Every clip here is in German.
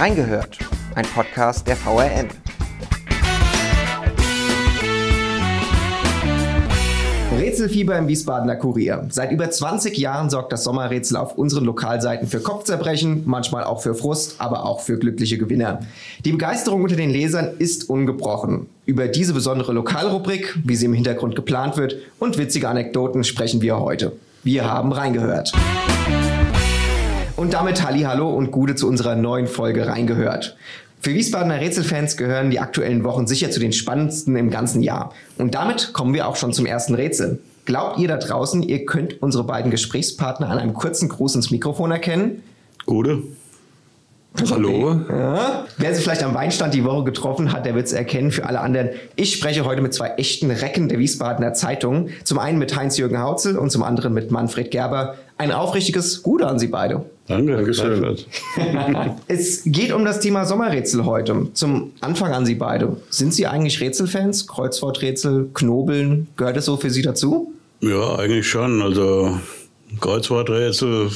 Reingehört, ein Podcast der VRM. Rätselfieber im Wiesbadener Kurier. Seit über 20 Jahren sorgt das Sommerrätsel auf unseren Lokalseiten für Kopfzerbrechen, manchmal auch für Frust, aber auch für glückliche Gewinner. Die Begeisterung unter den Lesern ist ungebrochen. Über diese besondere Lokalrubrik, wie sie im Hintergrund geplant wird, und witzige Anekdoten sprechen wir heute. Wir haben reingehört. Und damit Halli, Hallo und Gute zu unserer neuen Folge reingehört. Für Wiesbadener Rätselfans gehören die aktuellen Wochen sicher zu den spannendsten im ganzen Jahr. Und damit kommen wir auch schon zum ersten Rätsel. Glaubt ihr da draußen, ihr könnt unsere beiden Gesprächspartner an einem kurzen Gruß ins Mikrofon erkennen? Gute. Hallo. Ja. Wer sie vielleicht am Weinstand die Woche getroffen hat, der wird es erkennen. Für alle anderen, ich spreche heute mit zwei echten Recken der Wiesbadener Zeitung. Zum einen mit Heinz-Jürgen Hautzel und zum anderen mit Manfred Gerber. Ein aufrichtiges Gute an Sie beide. Danke, Dankeschön. es geht um das Thema Sommerrätsel heute. Zum Anfang an Sie beide. Sind Sie eigentlich Rätselfans? Kreuzworträtsel, Knobeln, gehört es so für Sie dazu? Ja, eigentlich schon. Also Kreuzworträtsel,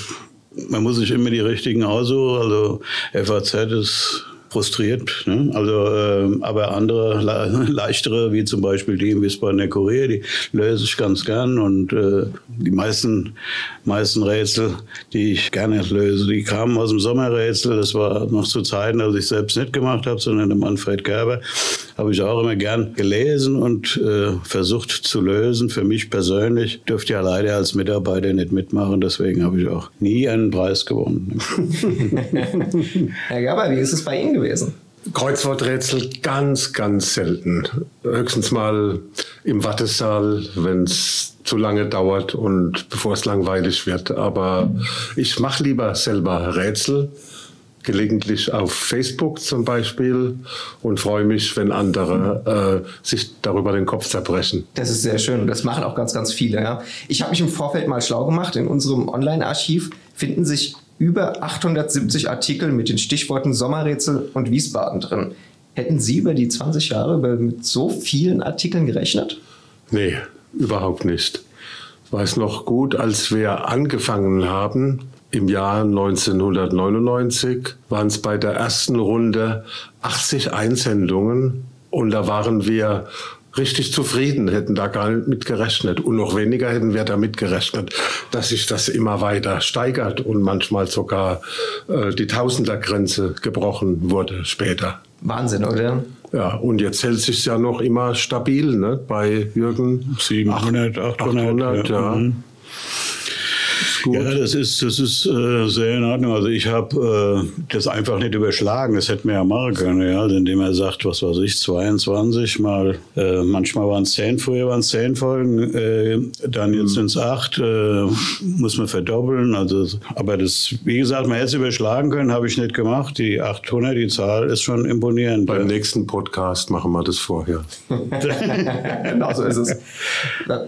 man muss sich immer die richtigen aussuchen. Also FAZ ist frustriert. Ne? Also, äh, aber andere le leichtere, wie zum Beispiel die im Wiesbadener Kurier, die löse ich ganz gern. Und äh, die meisten, meisten Rätsel, die ich gerne löse, die kamen aus dem Sommerrätsel. Das war noch zu Zeiten, als ich selbst nicht gemacht habe, sondern der Manfred Gerber. Habe ich auch immer gern gelesen und äh, versucht zu lösen. Für mich persönlich dürfte ja leider als Mitarbeiter nicht mitmachen. Deswegen habe ich auch nie einen Preis gewonnen. Herr Gerber, wie ist es bei Ihnen gewesen? Kreuzworträtsel ganz, ganz selten. Höchstens mal im Wartesaal, wenn es zu lange dauert und bevor es langweilig wird. Aber ich mache lieber selber Rätsel, gelegentlich auf Facebook zum Beispiel und freue mich, wenn andere äh, sich darüber den Kopf zerbrechen. Das ist sehr schön. Das machen auch ganz, ganz viele. Ja. Ich habe mich im Vorfeld mal schlau gemacht. In unserem Online-Archiv finden sich über 870 Artikel mit den Stichworten Sommerrätsel und Wiesbaden drin. Hätten Sie über die 20 Jahre mit so vielen Artikeln gerechnet? Nee, überhaupt nicht. Ich weiß noch gut, als wir angefangen haben, im Jahr 1999 waren es bei der ersten Runde 80 Einsendungen und da waren wir richtig zufrieden, hätten da gar nicht mit gerechnet. Und noch weniger hätten wir damit gerechnet, dass sich das immer weiter steigert und manchmal sogar äh, die Tausendergrenze gebrochen wurde später. Wahnsinn, oder? Ja, und jetzt hält sich ja noch immer stabil, ne? Bei Jürgen 700, 800, 800 ja. ja. Mhm gut. Ja, das ist, das ist äh, sehr in Ordnung. Also ich habe äh, das einfach nicht überschlagen. Das hätte man ja machen können, ja, also indem er sagt, was weiß ich, 22 mal, äh, manchmal waren es 10, früher waren es 10 Folgen, äh, dann jetzt mhm. sind es 8, äh, muss man verdoppeln. Also, aber das, wie gesagt, man hätte es überschlagen können, habe ich nicht gemacht. Die 800, die Zahl ist schon imponierend. Beim ja. nächsten Podcast machen wir das vorher. genau so ist es.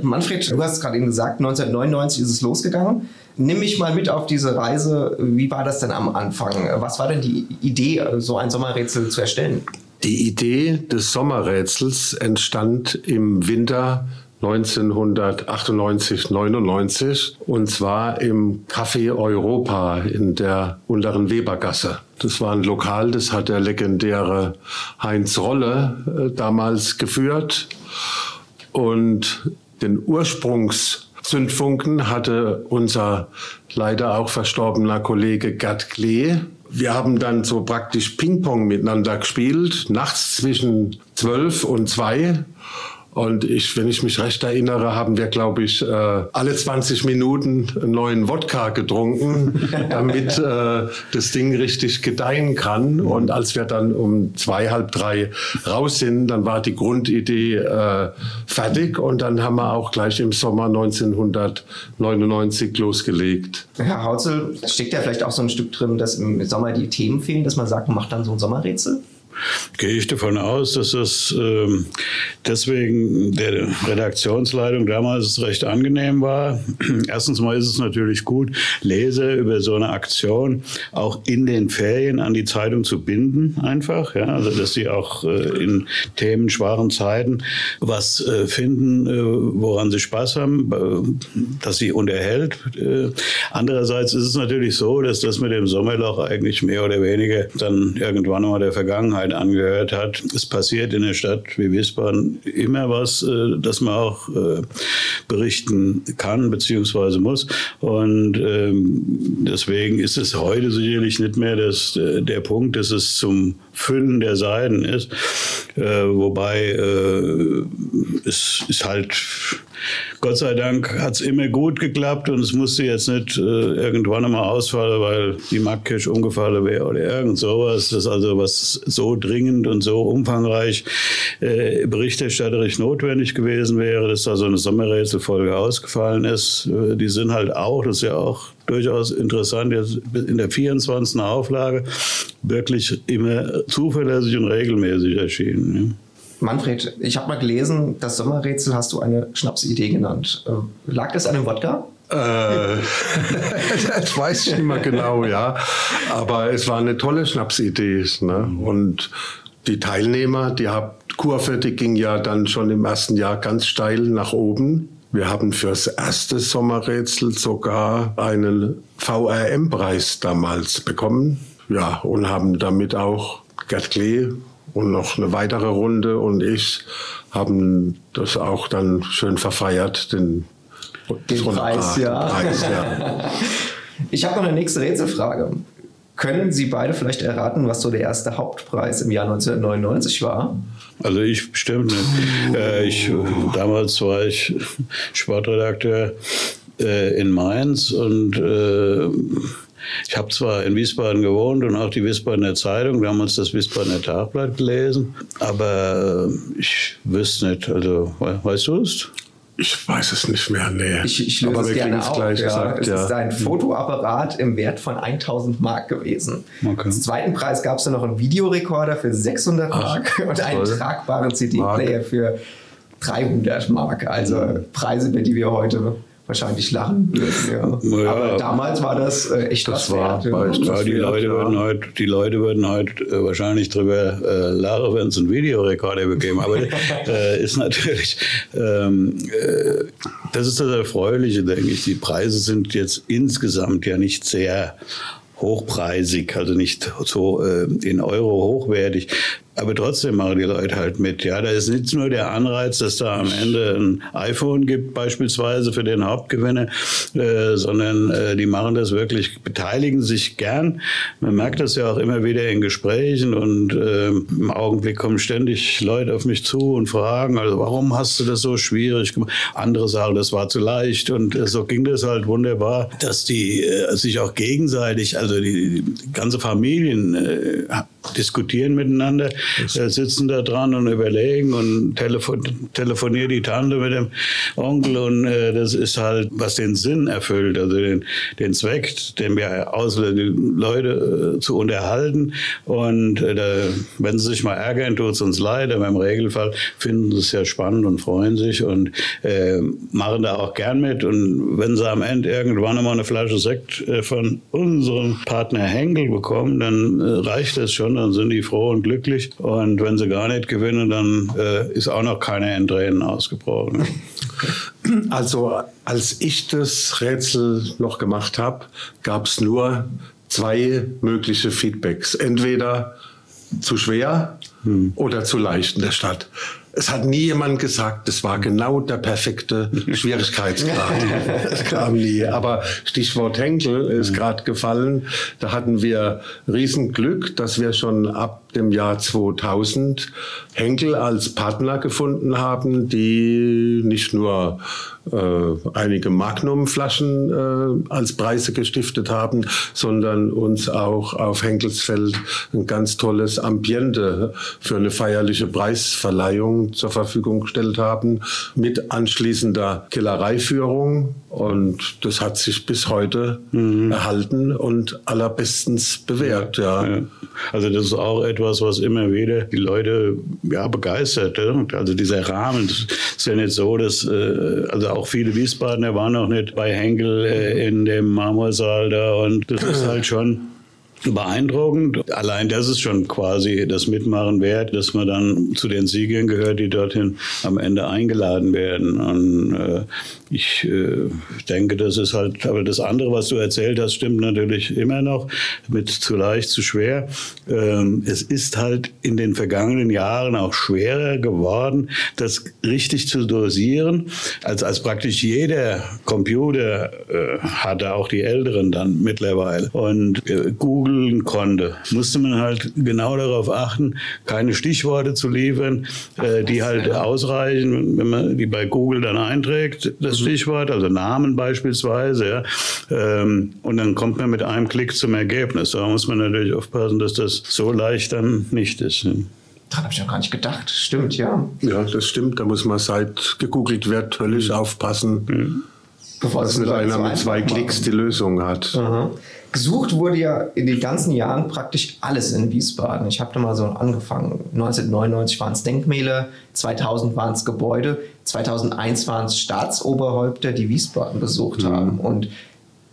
Manfred, du hast gerade eben gesagt, 1999 ist es losgegangen. Nimm mich mal mit auf diese Reise. Wie war das denn am Anfang? Was war denn die Idee, so ein Sommerrätsel zu erstellen? Die Idee des Sommerrätsels entstand im Winter 1998, 99 und zwar im Café Europa in der unteren Webergasse. Das war ein Lokal, das hat der legendäre Heinz Rolle äh, damals geführt und den Ursprungs Zündfunken hatte unser leider auch verstorbener Kollege Gerd Klee. Wir haben dann so praktisch Ping-Pong miteinander gespielt, nachts zwischen zwölf und zwei. Und ich, wenn ich mich recht erinnere, haben wir, glaube ich, äh, alle 20 Minuten einen neuen Wodka getrunken, damit äh, das Ding richtig gedeihen kann. Und als wir dann um zwei, halb drei raus sind, dann war die Grundidee äh, fertig. Und dann haben wir auch gleich im Sommer 1999 losgelegt. Herr Hautzel, steckt ja vielleicht auch so ein Stück drin, dass im Sommer die Themen fehlen, dass man sagt, man macht dann so ein Sommerrätsel? Gehe ich davon aus, dass das ähm, deswegen der Redaktionsleitung damals recht angenehm war. Erstens mal ist es natürlich gut, Leser über so eine Aktion auch in den Ferien an die Zeitung zu binden, einfach. Ja? Also, dass sie auch äh, in Themen, schwachen Zeiten was äh, finden, äh, woran sie Spaß haben, dass sie unterhält. Andererseits ist es natürlich so, dass das mit dem Sommerloch eigentlich mehr oder weniger dann irgendwann mal der Vergangenheit angehört hat. Es passiert in der Stadt wie Wiesbaden immer was, äh, das man auch äh, berichten kann bzw. muss. Und ähm, deswegen ist es heute sicherlich nicht mehr das, äh, der Punkt, dass es zum Füllen der Seiten ist. wobei es ist halt Gott sei Dank hat es immer gut geklappt und es musste jetzt nicht äh, irgendwann einmal ausfallen, weil die Marktkirche umgefallen wäre oder irgend sowas. Das also was so dringend und so umfangreich äh, berichterstatterisch notwendig gewesen wäre, dass da so eine Sommerrätselfolge ausgefallen ist. Äh, die sind halt auch, das ist ja auch durchaus interessant, jetzt in der 24. Auflage wirklich immer zuverlässig und regelmäßig erschienen. Ja. Manfred, ich habe mal gelesen, das Sommerrätsel hast du eine Schnapsidee genannt. Äh, lag das an dem Wodka? Äh, das weiß ich nicht mehr genau, ja. Aber es war eine tolle Schnapsidee. Ne? Und die Teilnehmer, die Kurve, die ging ja dann schon im ersten Jahr ganz steil nach oben. Wir haben fürs erste Sommerrätsel sogar einen VRM-Preis damals bekommen. Ja, und haben damit auch Gerd Klee und noch eine weitere Runde und ich haben das auch dann schön verfeiert, den, den Preis, ja. Preis, ja. Ich habe noch eine nächste Rätselfrage. Können Sie beide vielleicht erraten, was so der erste Hauptpreis im Jahr 1999 war? Also ich bestimmt nicht. Äh, ich, damals war ich Sportredakteur äh, in Mainz und äh, ich habe zwar in Wiesbaden gewohnt und auch die Wiesbadener Zeitung, damals das Wiesbadener Tagblatt gelesen, aber äh, ich wüsste nicht, also weißt du es? Ich weiß es nicht mehr, nee. Ich, ich löse Aber es gerne auf. Gleich ja. Gesagt, es ja. ist ein Fotoapparat im Wert von 1000 Mark gewesen. Okay. Als zweiten Preis gab es dann noch einen Videorekorder für 600 Mark Ach, und einen tragbaren CD-Player für 300 Mark. Also mhm. Preise, über die wir heute wahrscheinlich lachen würden. Ja. Ja, Aber damals war das äh, echt das was war, wert. Ja, die, Leute würden heute, die Leute würden heute äh, wahrscheinlich drüber äh, lachen, wenn es einen Videorekorder bekämen. Aber äh, ist natürlich, ähm, äh, das ist das Erfreuliche, denke ich. Die Preise sind jetzt insgesamt ja nicht sehr hochpreisig, also nicht so äh, in Euro hochwertig. Aber trotzdem machen die Leute halt mit. Ja, da ist nicht nur der Anreiz, dass da am Ende ein iPhone gibt, beispielsweise für den Hauptgewinner, äh, sondern äh, die machen das wirklich, beteiligen sich gern. Man merkt das ja auch immer wieder in Gesprächen und äh, im Augenblick kommen ständig Leute auf mich zu und fragen, also warum hast du das so schwierig gemacht? Andere sagen, das war zu leicht und äh, so ging das halt wunderbar, dass die äh, sich auch gegenseitig, also die, die ganze Familien äh, diskutieren miteinander, äh, sitzen da dran und überlegen und telefon telefoniert die Tante mit dem Onkel und äh, das ist halt, was den Sinn erfüllt, also den, den Zweck, den wir auslösen, die Leute äh, zu unterhalten. Und äh, wenn sie sich mal ärgern, tut es uns leid, aber im Regelfall finden sie es ja spannend und freuen sich und äh, machen da auch gern mit. Und wenn sie am Ende irgendwann mal eine Flasche Sekt äh, von unserem Partner Henkel bekommen, dann reicht das schon dann sind die froh und glücklich. Und wenn sie gar nicht gewinnen, dann äh, ist auch noch keine Entränen ausgebrochen. Also als ich das Rätsel noch gemacht habe, gab es nur zwei mögliche Feedbacks. Entweder zu schwer hm. oder zu leicht in der Stadt. Es hat nie jemand gesagt, das war genau der perfekte Schwierigkeitsgrad. das kam nie. Aber Stichwort Henkel ist gerade gefallen. Da hatten wir Riesenglück, dass wir schon ab dem Jahr 2000 Henkel als Partner gefunden haben, die nicht nur äh, einige Magnum-Flaschen äh, als Preise gestiftet haben, sondern uns auch auf Henkelsfeld ein ganz tolles Ambiente für eine feierliche Preisverleihung zur Verfügung gestellt haben, mit anschließender Kellereiführung. Und das hat sich bis heute mhm. erhalten und allerbestens bewährt. Ja. ja. Also das ist auch etwas, was immer wieder die Leute ja, begeistert. Also dieser Rahmen das ist ja nicht so, dass äh, also auch viele Wiesbadener waren noch nicht bei Henkel äh, in dem Marmorsaal da und das ist halt schon beeindruckend. Allein das ist schon quasi das Mitmachen wert, dass man dann zu den Siegern gehört, die dorthin am Ende eingeladen werden. Und äh, ich äh, denke, das ist halt, aber das andere, was du erzählt hast, stimmt natürlich immer noch mit zu leicht, zu schwer. Ähm, es ist halt in den vergangenen Jahren auch schwerer geworden, das richtig zu dosieren, als, als praktisch jeder Computer äh, hatte, auch die Älteren dann mittlerweile. Und äh, googeln konnte, musste man halt genau darauf achten, keine Stichworte zu liefern, äh, die halt ausreichen, wenn man die bei Google dann einträgt. Das das Stichwort, also Namen beispielsweise. Ja. Ähm, und dann kommt man mit einem Klick zum Ergebnis. Da muss man natürlich aufpassen, dass das so leicht dann nicht ist. Ne. Daran habe ich noch gar nicht gedacht. Stimmt, ja. Ja, das stimmt. Da muss man seit gegoogelt wird höllisch aufpassen, mhm. Bevor dass nicht einer mit zwei Klicks die Lösung hat. Mhm. Gesucht wurde ja in den ganzen Jahren praktisch alles in Wiesbaden. Ich habe da mal so angefangen. 1999 waren es Denkmäler, 2000 waren es Gebäude, 2001 waren es Staatsoberhäupter, die Wiesbaden besucht mhm. haben. Und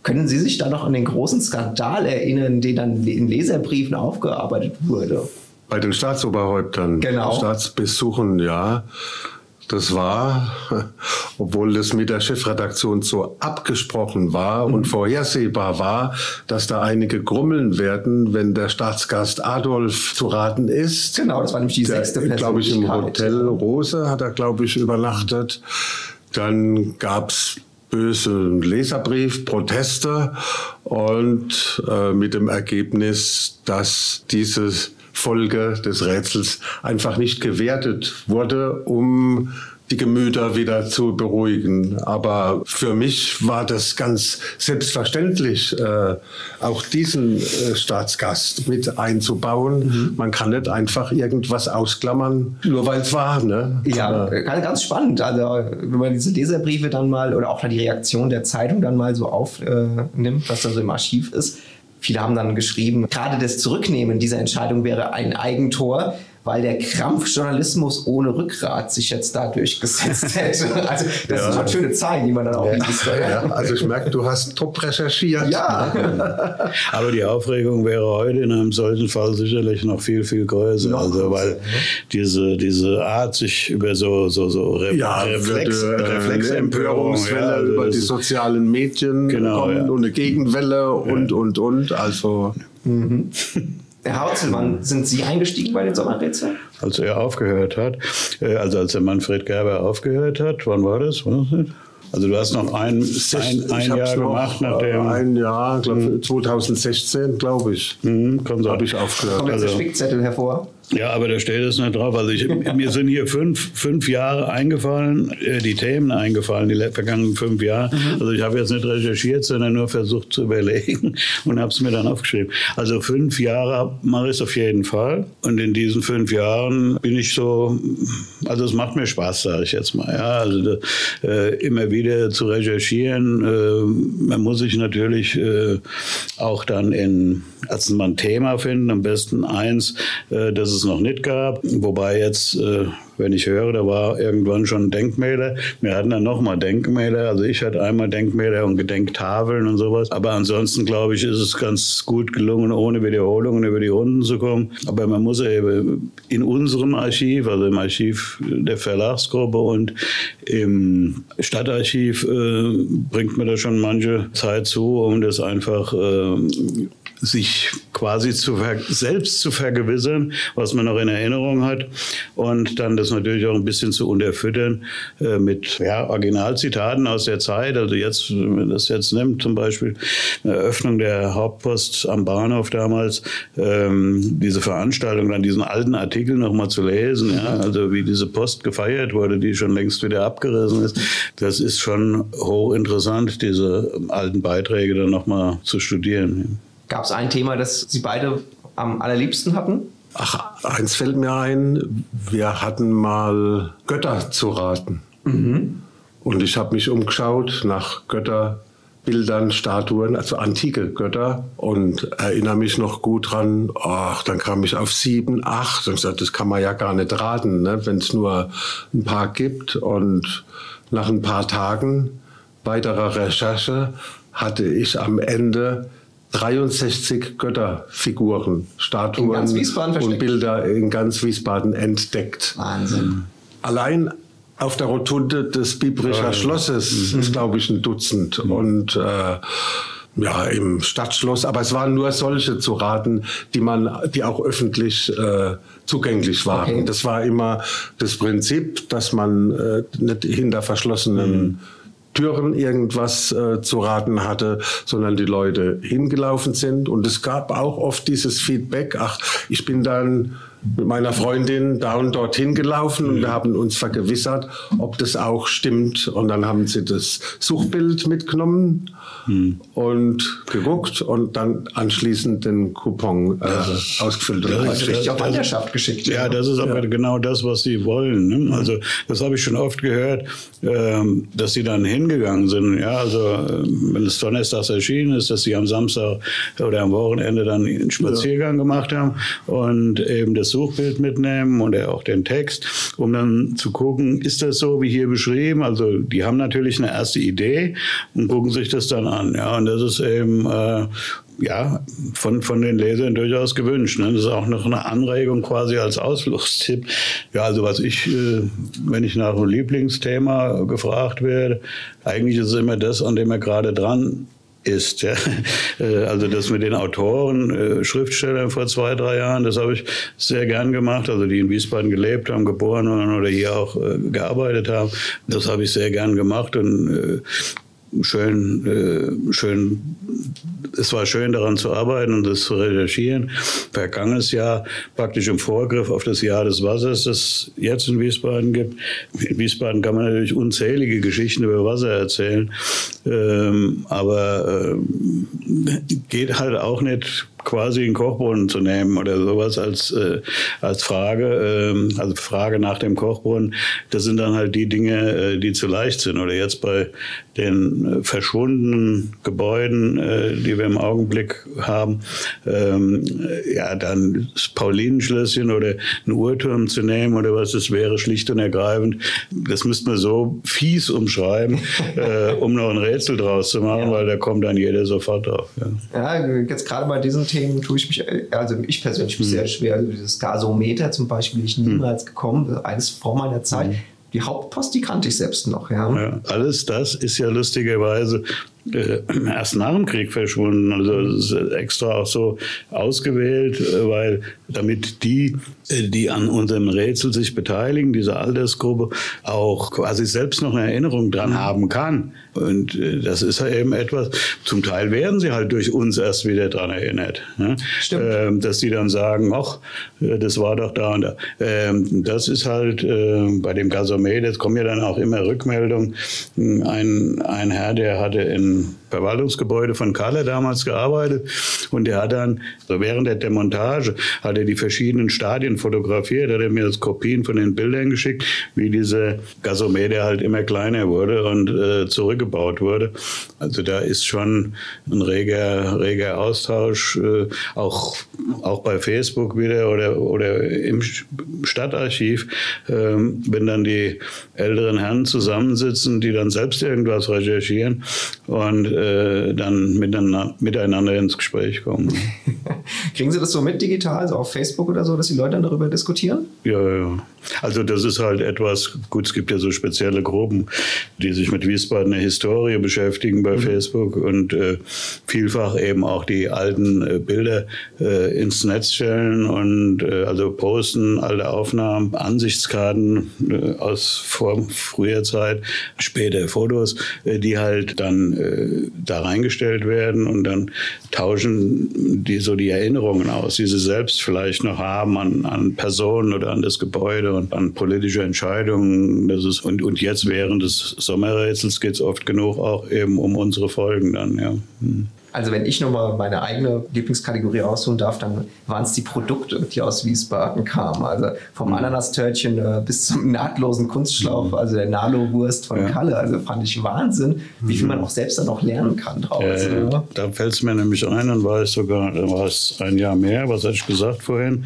können Sie sich da noch an den großen Skandal erinnern, der dann in Leserbriefen aufgearbeitet wurde? Bei den Staatsoberhäuptern, genau. Staatsbesuchen, ja. Das war, obwohl das mit der Chefredaktion so abgesprochen war mhm. und vorhersehbar war, dass da einige grummeln werden, wenn der Staatsgast Adolf zu raten ist. Genau, das war nämlich die sechste Person. Glaube ich, im Hotel Rose hat er, glaube ich, übernachtet. Dann gab's bösen Leserbrief, Proteste und äh, mit dem Ergebnis, dass dieses Folge des Rätsels einfach nicht gewertet wurde, um die Gemüter wieder zu beruhigen. Aber für mich war das ganz selbstverständlich, äh, auch diesen äh, Staatsgast mit einzubauen. Mhm. Man kann nicht einfach irgendwas ausklammern, nur weil es war. Ne? Ja, ganz spannend. Also wenn man diese Leserbriefe dann mal oder auch die Reaktion der Zeitung dann mal so aufnimmt, was da so im Archiv ist Viele haben dann geschrieben, gerade das Zurücknehmen dieser Entscheidung wäre ein Eigentor, weil der Krampfjournalismus ohne Rückgrat sich jetzt da durchgesetzt hätte. Also das ja. sind schon schöne Zahlen, die man dann auch ja. liest. Ja, also ich merke, du hast top recherchiert. Ja. Aber die Aufregung wäre heute in einem solchen Fall sicherlich noch viel, viel größer. Noch also weil diese, diese Art, sich über so, so, so Re ja, Reflex, äh, Reflexempörungswelle ja, über die sozialen Medien genau, kommen und eine Gegenwelle und, und, und. Also. Mhm. Herr Hauzelmann, sind Sie eingestiegen bei den Sommerrätseln? Als er aufgehört hat, äh, also als der Manfred Gerber aufgehört hat, wann war das? War das also du hast noch ein, ein, ein Jahr gemacht nach dem... Ein Jahr, glaub, 2016, glaube ich. Mhm, kommt habe ich aufgehört. Kommt jetzt also, der Spickzettel hervor? Ja, aber da steht es nicht drauf. Also ich, mir sind hier fünf, fünf Jahre eingefallen, äh, die Themen eingefallen, die vergangenen fünf Jahre. Mhm. Also ich habe jetzt nicht recherchiert, sondern nur versucht zu überlegen und habe es mir dann aufgeschrieben. Also fünf Jahre mache ich es auf jeden Fall. Und in diesen fünf Jahren bin ich so, also es macht mir Spaß, sage ich jetzt mal. Ja, also äh, immer wieder zu recherchieren. Äh, man muss sich natürlich äh, auch dann in, als man ein Thema finden, am besten eins, äh, das es noch nicht gab. Wobei jetzt, äh, wenn ich höre, da war irgendwann schon Denkmäler. Wir hatten dann nochmal Denkmäler. Also ich hatte einmal Denkmäler und Gedenktafeln und sowas. Aber ansonsten, glaube ich, ist es ganz gut gelungen, ohne Wiederholungen über die Runden zu kommen. Aber man muss eben in unserem Archiv, also im Archiv der Verlagsgruppe und im Stadtarchiv, äh, bringt mir da schon manche Zeit zu, um das einfach äh, sich quasi zu selbst zu vergewissern, was man noch in Erinnerung hat und dann das natürlich auch ein bisschen zu unterfüttern äh, mit ja, Originalzitaten aus der Zeit. Also jetzt, wenn man das jetzt nimmt, zum Beispiel Eröffnung der Hauptpost am Bahnhof damals, ähm, diese Veranstaltung, dann diesen alten Artikel nochmal zu lesen, ja, also wie diese Post gefeiert wurde, die schon längst wieder abgerissen ist, das ist schon hochinteressant, diese alten Beiträge dann nochmal zu studieren. Gab es ein Thema, das Sie beide am allerliebsten hatten? Ach, eins fällt mir ein. Wir hatten mal Götter zu raten. Mhm. Und ich habe mich umgeschaut nach Götter, Bildern, Statuen, also antike Götter und erinnere mich noch gut dran, ach, dann kam ich auf sieben, acht und gesagt, das kann man ja gar nicht raten, ne, wenn es nur ein paar gibt und nach ein paar Tagen weiterer Recherche hatte ich am Ende 63 Götterfiguren, Statuen und Bilder in ganz Wiesbaden entdeckt. Wahnsinn. Allein auf der Rotunde des Bibrischer Schlosses mhm. ist, glaube ich, ein Dutzend. Mhm. Und äh, ja, im Stadtschloss, aber es waren nur solche zu raten, die man, die auch öffentlich äh, zugänglich waren. Okay. Das war immer das Prinzip, dass man äh, nicht hinter verschlossenen mhm. Türen irgendwas äh, zu raten hatte, sondern die Leute hingelaufen sind. Und es gab auch oft dieses Feedback, ach, ich bin dann mit meiner Freundin da und dorthin gelaufen und wir haben uns vergewissert, ob das auch stimmt. Und dann haben sie das Suchbild mitgenommen hm. und geguckt und dann anschließend den Coupon äh, ausgefüllt. und das, richtig auf Wanderschaft geschickt. Ja, das ist aber ja. genau das, was sie wollen. Ne? Also das habe ich schon oft gehört, ähm, dass sie dann hingegangen sind. Ja, also ähm, wenn es donnerstags erschienen ist, dass sie am Samstag oder am Wochenende dann einen Spaziergang ja. gemacht haben und eben das Suchbild mitnehmen und auch den Text, um dann zu gucken, ist das so wie hier beschrieben? Also die haben natürlich eine erste Idee und gucken sich das dann an. Ja, und das ist eben äh, ja, von, von den Lesern durchaus gewünscht. Ne? Das ist auch noch eine Anregung quasi als Ausflugstipp. Ja, also was ich, äh, wenn ich nach einem Lieblingsthema gefragt werde, eigentlich ist es immer das, an dem er gerade dran ist. Ja. Äh, also das mit den Autoren, äh, Schriftstellern vor zwei, drei Jahren, das habe ich sehr gern gemacht. Also die in Wiesbaden gelebt haben, geboren waren oder hier auch äh, gearbeitet haben. Das habe ich sehr gern gemacht und schön, schön es war schön daran zu arbeiten und das zu recherchieren. Vergangenes Jahr praktisch im Vorgriff auf das Jahr des Wassers, das jetzt in Wiesbaden gibt. In Wiesbaden kann man natürlich unzählige Geschichten über Wasser erzählen, ähm, aber äh, geht halt auch nicht quasi einen Kochbrunnen zu nehmen oder sowas als, äh, als Frage, ähm, also Frage nach dem Kochbrunnen, das sind dann halt die Dinge, äh, die zu leicht sind. Oder jetzt bei den äh, verschwundenen Gebäuden, äh, die wir im Augenblick haben, ähm, ja, dann das Paulinenschlösschen oder ein Uhrturm zu nehmen oder was es wäre, schlicht und ergreifend, das müsste man so fies umschreiben, äh, um noch ein Rätsel draus zu machen, ja. weil da kommt dann jeder sofort drauf. Ja, ja jetzt gerade bei diesen Themen tue ich mich, also ich persönlich mich mhm. sehr schwer. Also dieses Gasometer zum Beispiel bin ich niemals mhm. gekommen, eines vor meiner Zeit. Mhm. Die Hauptpost, die kannte ich selbst noch. Ja. ja. alles das ist ja lustigerweise äh, erst nach dem Krieg verschwunden. Also extra auch so ausgewählt, äh, weil damit die, äh, die an unserem Rätsel sich beteiligen, diese Altersgruppe, auch quasi selbst noch eine Erinnerung dran haben kann. Und äh, das ist ja eben etwas, zum Teil werden sie halt durch uns erst wieder dran erinnert. Ne? Ähm, dass die dann sagen, ach, das war doch da und da. Ähm, das ist halt äh, bei dem Gasomet, jetzt kommen ja dann auch immer Rückmeldungen. Ein, ein Herr, der hatte in ähm, Verwaltungsgebäude von Kalle damals gearbeitet. Und der hat dann, so während der Demontage, hat er die verschiedenen Stadien fotografiert, hat er mir das Kopien von den Bildern geschickt, wie diese Gasometer halt immer kleiner wurde und äh, zurückgebaut wurde. Also da ist schon ein reger, reger Austausch, äh, auch, auch bei Facebook wieder oder, oder im Stadtarchiv, äh, wenn dann die älteren Herren zusammensitzen, die dann selbst irgendwas recherchieren. Und äh, dann miteinander, miteinander ins Gespräch kommen. Kriegen Sie das so mit digital, also auf Facebook oder so, dass die Leute dann darüber diskutieren? Ja, ja. Also das ist halt etwas, gut, es gibt ja so spezielle Gruppen, die sich mit Wiesbadener Historie beschäftigen bei mhm. Facebook und äh, vielfach eben auch die alten äh, Bilder äh, ins Netz stellen und äh, also posten alte Aufnahmen, Ansichtskarten äh, aus vor früher Zeit, später Fotos, äh, die halt dann da reingestellt werden und dann tauschen die so die Erinnerungen aus, die sie selbst vielleicht noch haben an, an Personen oder an das Gebäude und an politische Entscheidungen. Das ist, und, und jetzt während des Sommerrätsels geht es oft genug auch eben um unsere Folgen dann, ja. Also wenn ich nochmal meine eigene Lieblingskategorie rausholen darf, dann waren es die Produkte, die aus Wiesbaden kamen. Also vom mhm. Ananastörtchen äh, bis zum nahtlosen Kunstschlauch, mhm. also der Nalo-Wurst von ja. Kalle. Also fand ich Wahnsinn, wie viel man auch selbst dann noch lernen kann draus. Äh, ja. Da fällt es mir nämlich ein, dann war ich sogar, da war es ein Jahr mehr, was hatte ich gesagt vorhin,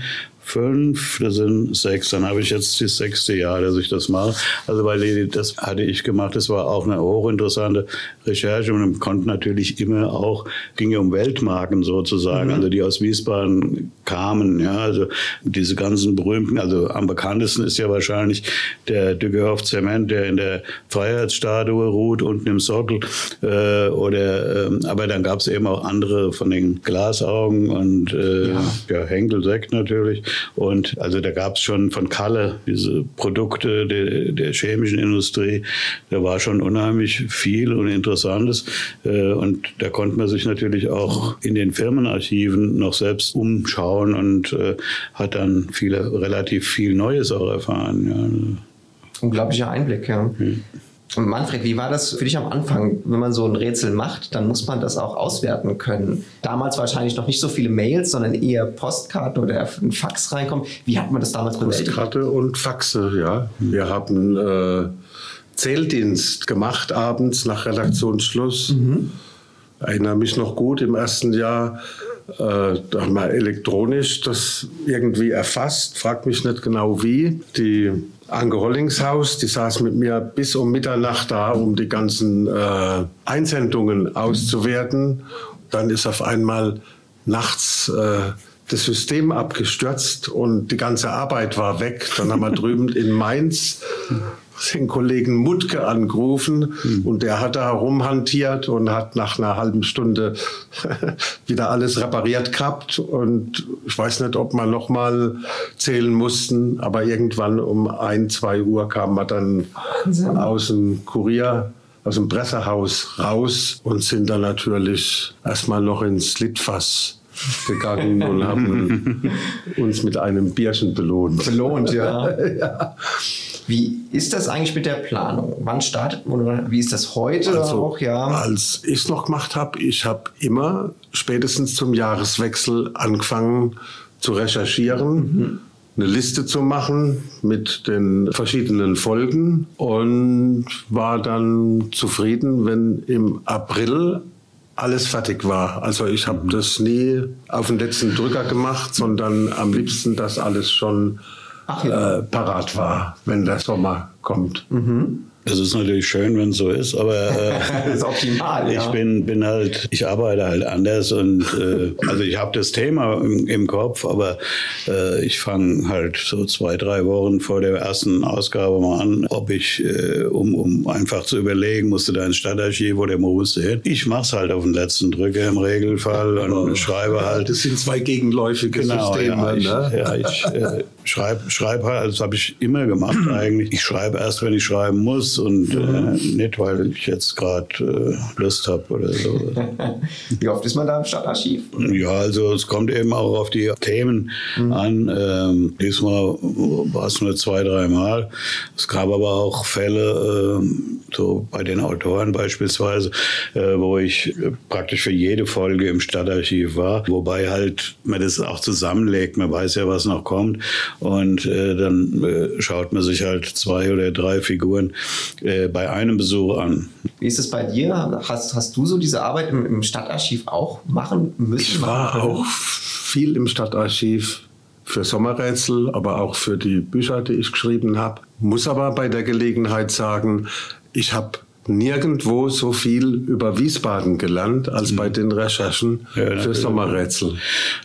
fünf, das sind sechs. Dann habe ich jetzt das sechste Jahr, dass ich das mache. Also weil das hatte ich gemacht, das war auch eine hochinteressante Recherche und man konnte natürlich immer auch, ging ja um Weltmarken sozusagen, mhm. also die aus Wiesbaden kamen, ja, also diese ganzen berühmten, also am bekanntesten ist ja wahrscheinlich der Düggerhoff Zement, der in der Freiheitsstatue ruht, unten im Sockel, äh, oder, äh, aber dann gab es eben auch andere von den Glasaugen und äh, ja. ja Henkel Sekt natürlich und also da gab es schon von Kalle diese Produkte der, der chemischen Industrie, da war schon unheimlich viel und interessant Interessantes. Äh, und da konnte man sich natürlich auch in den Firmenarchiven noch selbst umschauen und äh, hat dann viele, relativ viel Neues auch erfahren. Ja. Unglaublicher Einblick, ja. Hm. Manfred, wie war das für dich am Anfang? Wenn man so ein Rätsel macht, dann muss man das auch auswerten können. Damals wahrscheinlich noch nicht so viele Mails, sondern eher Postkarten oder ein Fax reinkommen. Wie hat man das damals bewältigt? Postkarte und Faxe, ja. Wir haben äh, Zähldienst gemacht abends nach Redaktionsschluss. Mhm. Erinnere mich noch gut im ersten Jahr. Äh, da haben wir elektronisch das irgendwie erfasst, frag mich nicht genau wie. Die Anke Rollingshaus, die saß mit mir bis um Mitternacht da, um die ganzen äh, Einsendungen auszuwerten. Dann ist auf einmal nachts äh, das System abgestürzt und die ganze Arbeit war weg. Dann haben wir drüben in Mainz den Kollegen Mutke angerufen mhm. und der hat da herumhantiert und hat nach einer halben Stunde wieder alles repariert gehabt und ich weiß nicht, ob wir noch mal zählen mussten, aber irgendwann um ein, zwei Uhr kam man dann Wahnsinn. aus dem Kurier aus dem Pressehaus raus und sind dann natürlich erstmal noch ins Litfass gegangen und haben uns mit einem Bierchen belohnt. Belohnt, ja. ja. Wie ist das eigentlich mit der Planung? Wann startet man oder wie ist das heute also, auch? Ja. Als ich es noch gemacht habe, ich habe immer spätestens zum Jahreswechsel angefangen zu recherchieren. Mhm eine Liste zu machen mit den verschiedenen Folgen und war dann zufrieden, wenn im April alles fertig war. Also ich habe mhm. das nie auf den letzten Drücker gemacht, sondern am liebsten, dass alles schon. Äh, parat war, wenn der Sommer kommt. Mhm. Es ist natürlich schön, wenn es so ist, aber äh, das ist optimal, ich bin, bin halt, ich arbeite halt anders und äh, also ich habe das Thema im, im Kopf, aber äh, ich fange halt so zwei, drei Wochen vor der ersten Ausgabe mal an, ob ich, äh, um, um einfach zu überlegen, musste da ins Stadtarchiv oder wo musste hin. Ich mache es halt auf den letzten Drücker im Regelfall und oh. schreibe halt. Das sind zwei gegenläufige genau, Systeme. Ja, ich, ne? ja, ich äh, schreibe schreib halt, das habe ich immer gemacht eigentlich. Ich schreibe erst, wenn ich schreiben muss und äh, nicht, weil ich jetzt gerade äh, Lust habe oder so. Wie oft ist man da im Stadtarchiv? Ja, also es kommt eben auch auf die Themen mhm. an. Ähm, diesmal war es nur zwei, dreimal. Es gab aber auch Fälle, ähm, so bei den Autoren beispielsweise, äh, wo ich praktisch für jede Folge im Stadtarchiv war, wobei halt man das auch zusammenlegt. Man weiß ja, was noch kommt und äh, dann äh, schaut man sich halt zwei oder drei Figuren äh, bei einem Besuch an. Wie ist es bei dir? Hast, hast du so diese Arbeit im, im Stadtarchiv auch machen müssen? Ich war machen auch viel im Stadtarchiv für Sommerrätsel, aber auch für die Bücher, die ich geschrieben habe. Muss aber bei der Gelegenheit sagen, ich habe nirgendwo so viel über Wiesbaden gelernt als mhm. bei den Recherchen ja, für Sommerrätsel.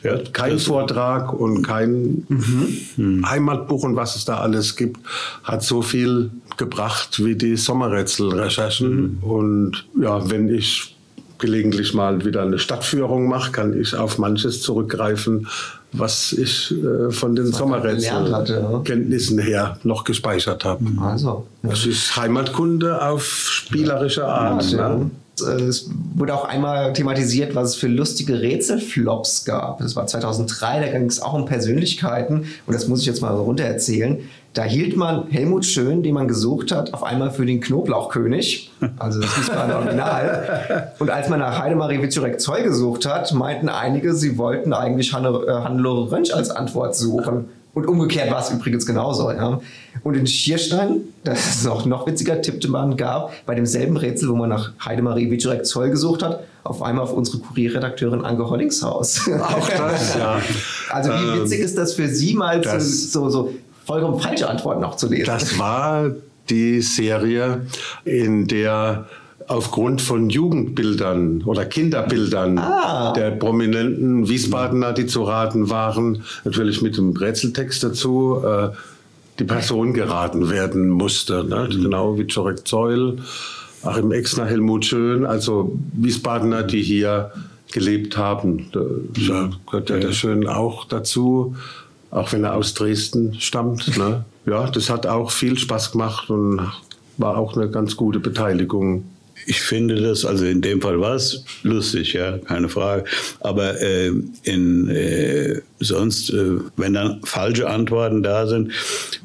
Ja, kein Vortrag und kein mhm. Heimatbuch und was es da alles gibt, hat so viel gebracht wie die Sommerrätsel-Recherchen. Mhm. Und ja, wenn ich gelegentlich mal wieder eine Stadtführung mache, kann ich auf manches zurückgreifen, was ich äh, von den Sommerrätselkenntnissen ja. her noch gespeichert habe. Also, ja. Das ist Heimatkunde auf spielerische Art. Ja, ne? Es wurde auch einmal thematisiert, was es für lustige Rätselflops gab. Das war 2003, da ging es auch um Persönlichkeiten und das muss ich jetzt mal runter erzählen. Da hielt man Helmut Schön, den man gesucht hat, auf einmal für den Knoblauchkönig. Also das ist mal Original. Und als man nach Heidemarie Wiczorek-Zoll gesucht hat, meinten einige, sie wollten eigentlich äh, Hannelore Rönsch als Antwort suchen. Und umgekehrt war es übrigens genauso. Ja. Und in Schierstein, das ist noch, noch witziger, tippte man gar bei demselben Rätsel, wo man nach Heidemarie Wiczorek Zoll gesucht hat, auf einmal auf unsere Kurierredakteurin Anke Hollingshaus. Auch das, ja. Also wie ähm, witzig ist das für Sie mal so, so, so vollkommen falsche Antworten noch zu lesen? Das war die Serie, in der aufgrund von Jugendbildern oder Kinderbildern ah. der prominenten Wiesbadener, die zu raten waren, natürlich mit dem Rätseltext dazu, äh, die Person geraten werden musste. Ne? Mhm. Genau wie Jorek Zeul, Achim Exner, Helmut Schön, also Wiesbadener, die hier gelebt haben. Da gehört ja der Schön auch dazu, auch wenn er aus Dresden stammt. Ne? Ja, das hat auch viel Spaß gemacht und war auch eine ganz gute Beteiligung ich finde das, also in dem Fall war es lustig, ja, keine Frage. Aber äh, in, äh, sonst, äh, wenn dann falsche Antworten da sind,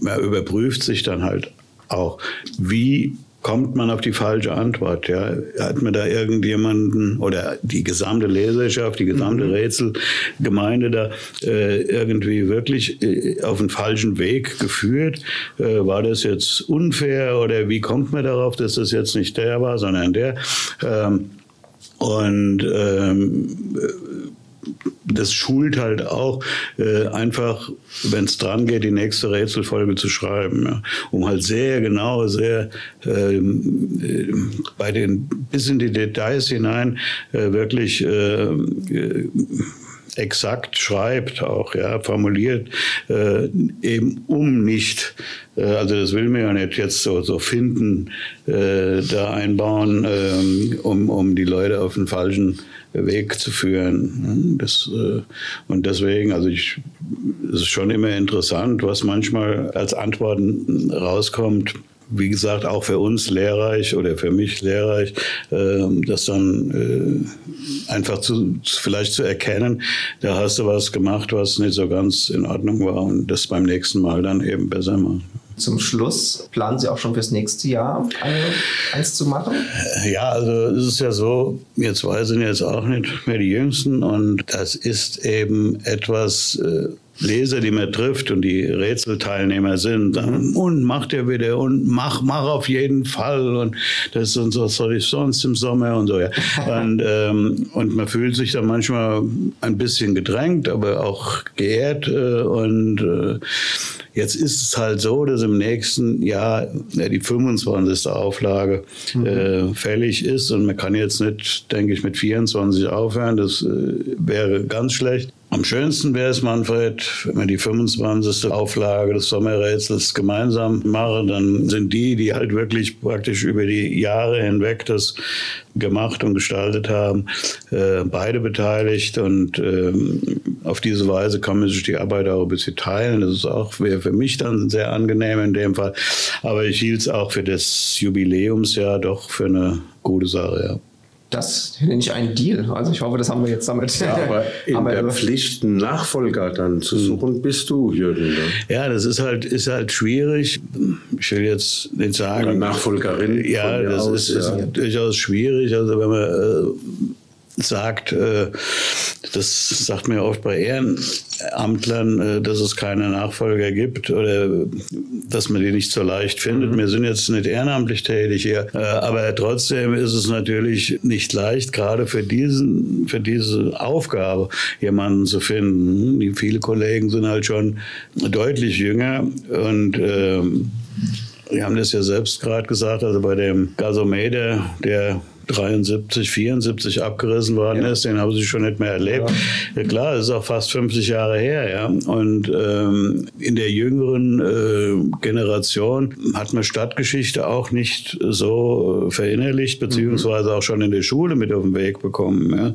man überprüft sich dann halt auch, wie kommt man auf die falsche Antwort. Ja? Hat man da irgendjemanden oder die gesamte Leserschaft, die gesamte mhm. Rätselgemeinde da äh, irgendwie wirklich äh, auf den falschen Weg geführt? Äh, war das jetzt unfair oder wie kommt man darauf, dass das jetzt nicht der war, sondern der? Ähm, und ähm, das schult halt auch äh, einfach, wenn es dran geht, die nächste Rätselfolge zu schreiben, ja, um halt sehr genau, sehr ähm, äh, bei den bis in die Details hinein äh, wirklich äh, äh, exakt schreibt, auch ja, formuliert, äh, eben um nicht, äh, also das will man ja nicht jetzt so, so finden, äh, da einbauen, äh, um, um die Leute auf den falschen Weg zu führen. Das, äh, und deswegen, also ich, es ist schon immer interessant, was manchmal als Antworten rauskommt. Wie gesagt, auch für uns lehrreich oder für mich lehrreich, äh, das dann äh, einfach zu, vielleicht zu erkennen, da hast du was gemacht, was nicht so ganz in Ordnung war und das beim nächsten Mal dann eben besser machen zum Schluss planen Sie auch schon fürs nächste Jahr eins zu machen? Ja, also es ist ja so, wir zwei sind jetzt auch nicht mehr die Jüngsten und das ist eben etwas, äh, Leser, die man trifft und die Rätselteilnehmer sind, und macht er wieder und mach, mach auf jeden Fall und das und so soll ich sonst im Sommer und so ja. Und, ähm, und man fühlt sich dann manchmal ein bisschen gedrängt, aber auch geehrt äh, und äh, Jetzt ist es halt so, dass im nächsten Jahr ja, die 25. Auflage mhm. äh, fällig ist und man kann jetzt nicht, denke ich, mit 24 aufhören. Das äh, wäre ganz schlecht. Am schönsten wäre es, Manfred, wenn wir die 25. Auflage des Sommerrätsels gemeinsam machen, dann sind die, die halt wirklich praktisch über die Jahre hinweg das gemacht und gestaltet haben, äh, beide beteiligt und äh, auf diese Weise kann man sich die Arbeit auch ein bisschen teilen. Das ist auch wäre für mich dann sehr angenehm in dem Fall. Aber ich hielt es auch für das Jubiläumsjahr doch für eine gute Sache, ja. Das nenne ich einen Deal. Also ich hoffe, das haben wir jetzt damit. Ja, aber in der Pflicht, einen Nachfolger dann zu hm. suchen, bist du, Jürgen. Ne? Ja, das ist halt, ist halt schwierig. Ich will jetzt nicht sagen. Oder Nachfolgerin. Ja, das aus, ist, ja. ist durchaus schwierig. Also wenn man äh, sagt, äh, das sagt mir oft bei Ehrenamtlern, äh, dass es keine Nachfolger gibt oder dass man die nicht so leicht findet. Mhm. Wir sind jetzt nicht ehrenamtlich tätig hier, äh, aber trotzdem ist es natürlich nicht leicht, gerade für diesen, für diese Aufgabe jemanden zu finden. Die viele Kollegen sind halt schon deutlich jünger und ähm, wir haben das ja selbst gerade gesagt, also bei dem Gasometer, der 73, 74 abgerissen worden ja. ist, den haben sie schon nicht mehr erlebt. Ja. ja klar, das ist auch fast 50 Jahre her, ja. Und ähm, in der jüngeren äh, Generation hat man Stadtgeschichte auch nicht so äh, verinnerlicht, beziehungsweise auch schon in der Schule mit auf den Weg bekommen. Ja.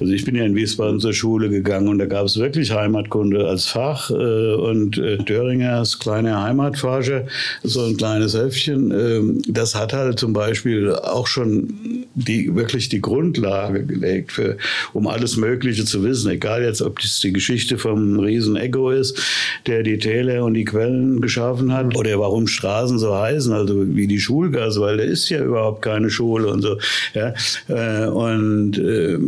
Also ich bin ja in Wiesbaden zur Schule gegangen und da gab es wirklich Heimatkunde als Fach äh, und äh, Döringers kleine Heimatforscher, so ein kleines Heftchen, äh, das hat halt zum Beispiel auch schon die wirklich die Grundlage gelegt, für, um alles Mögliche zu wissen. Egal jetzt, ob das die Geschichte vom Riesen Echo ist, der die Täler und die Quellen geschaffen hat, oder warum Straßen so heißen, also wie die Schulgasse, weil da ist ja überhaupt keine Schule und so. Ja? Äh, und äh,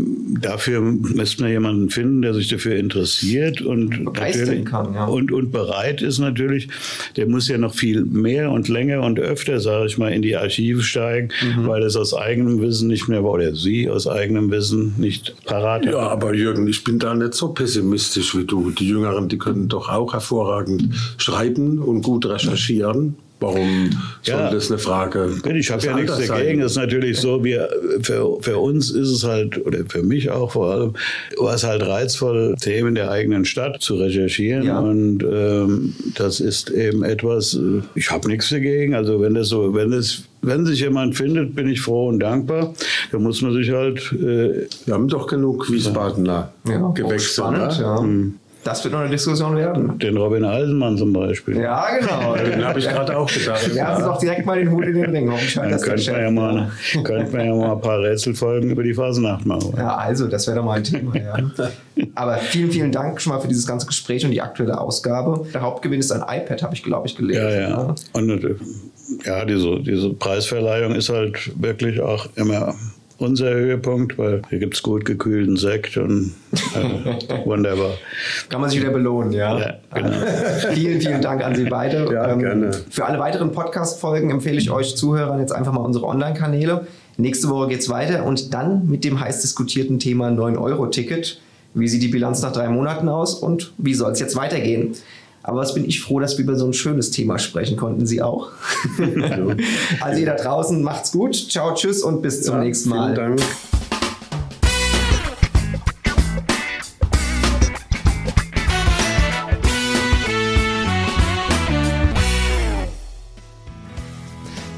dafür müsste man jemanden finden, der sich dafür interessiert und, kann, ja. und, und bereit ist natürlich, der muss ja noch viel mehr und länger und öfter, sage ich mal, in die Archive steigen, mhm. weil es aus eigenem Wissen nicht mehr war, oder sie aus eigenem Wissen nicht parat. Ja, aber Jürgen, ich bin da nicht so pessimistisch wie du. Die Jüngeren, die können doch auch hervorragend schreiben und gut recherchieren. Warum soll ja, das eine Frage? Ich habe ja nichts dagegen. Es ist natürlich so, wir, für, für uns ist es halt, oder für mich auch vor allem, war es halt reizvoll, Themen der eigenen Stadt zu recherchieren. Ja. Und ähm, das ist eben etwas, äh, ich habe nichts dagegen. Also wenn das so, wenn es wenn sich jemand findet, bin ich froh und dankbar. Da muss man sich halt. Äh, wir haben doch genug Wiesbadener ja, gewechselt. Spannend, ja. Hm. Das wird noch eine Diskussion werden. Den Robin Eisenmann zum Beispiel. Ja, genau. den habe ich gerade auch gedacht. Wir haben doch direkt mal den Hut in den Ring. Dann könnten wir, ja mal, könnten wir ja mal ein paar Rätselfolgen über die Phasenacht machen. Ja, also, das wäre doch mal ein Thema. Ja. Aber vielen, vielen Dank schon mal für dieses ganze Gespräch und die aktuelle Ausgabe. Der Hauptgewinn ist ein iPad, habe ich, glaube ich, gelesen. Ja, ja. ja. Und äh, ja, diese, diese Preisverleihung ist halt wirklich auch immer unser Höhepunkt, weil hier gibt es gut gekühlten Sekt und äh, wunderbar. Kann man sich wieder belohnen, ja. ja genau. vielen, vielen Dank an Sie beide. Ja, ähm, gerne. Für alle weiteren Podcast-Folgen empfehle ich euch Zuhörern jetzt einfach mal unsere Online-Kanäle. Nächste Woche geht es weiter und dann mit dem heiß diskutierten Thema 9-Euro-Ticket. Wie sieht die Bilanz nach drei Monaten aus und wie soll es jetzt weitergehen? Aber was bin ich froh, dass wir über so ein schönes Thema sprechen konnten. Sie auch. also ihr da draußen macht's gut. Ciao, tschüss und bis zum ja, nächsten Mal. Vielen Dank.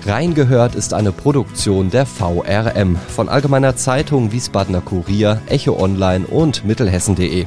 Reingehört ist eine Produktion der VRM von Allgemeiner Zeitung, Wiesbadener Kurier, Echo Online und Mittelhessen.de.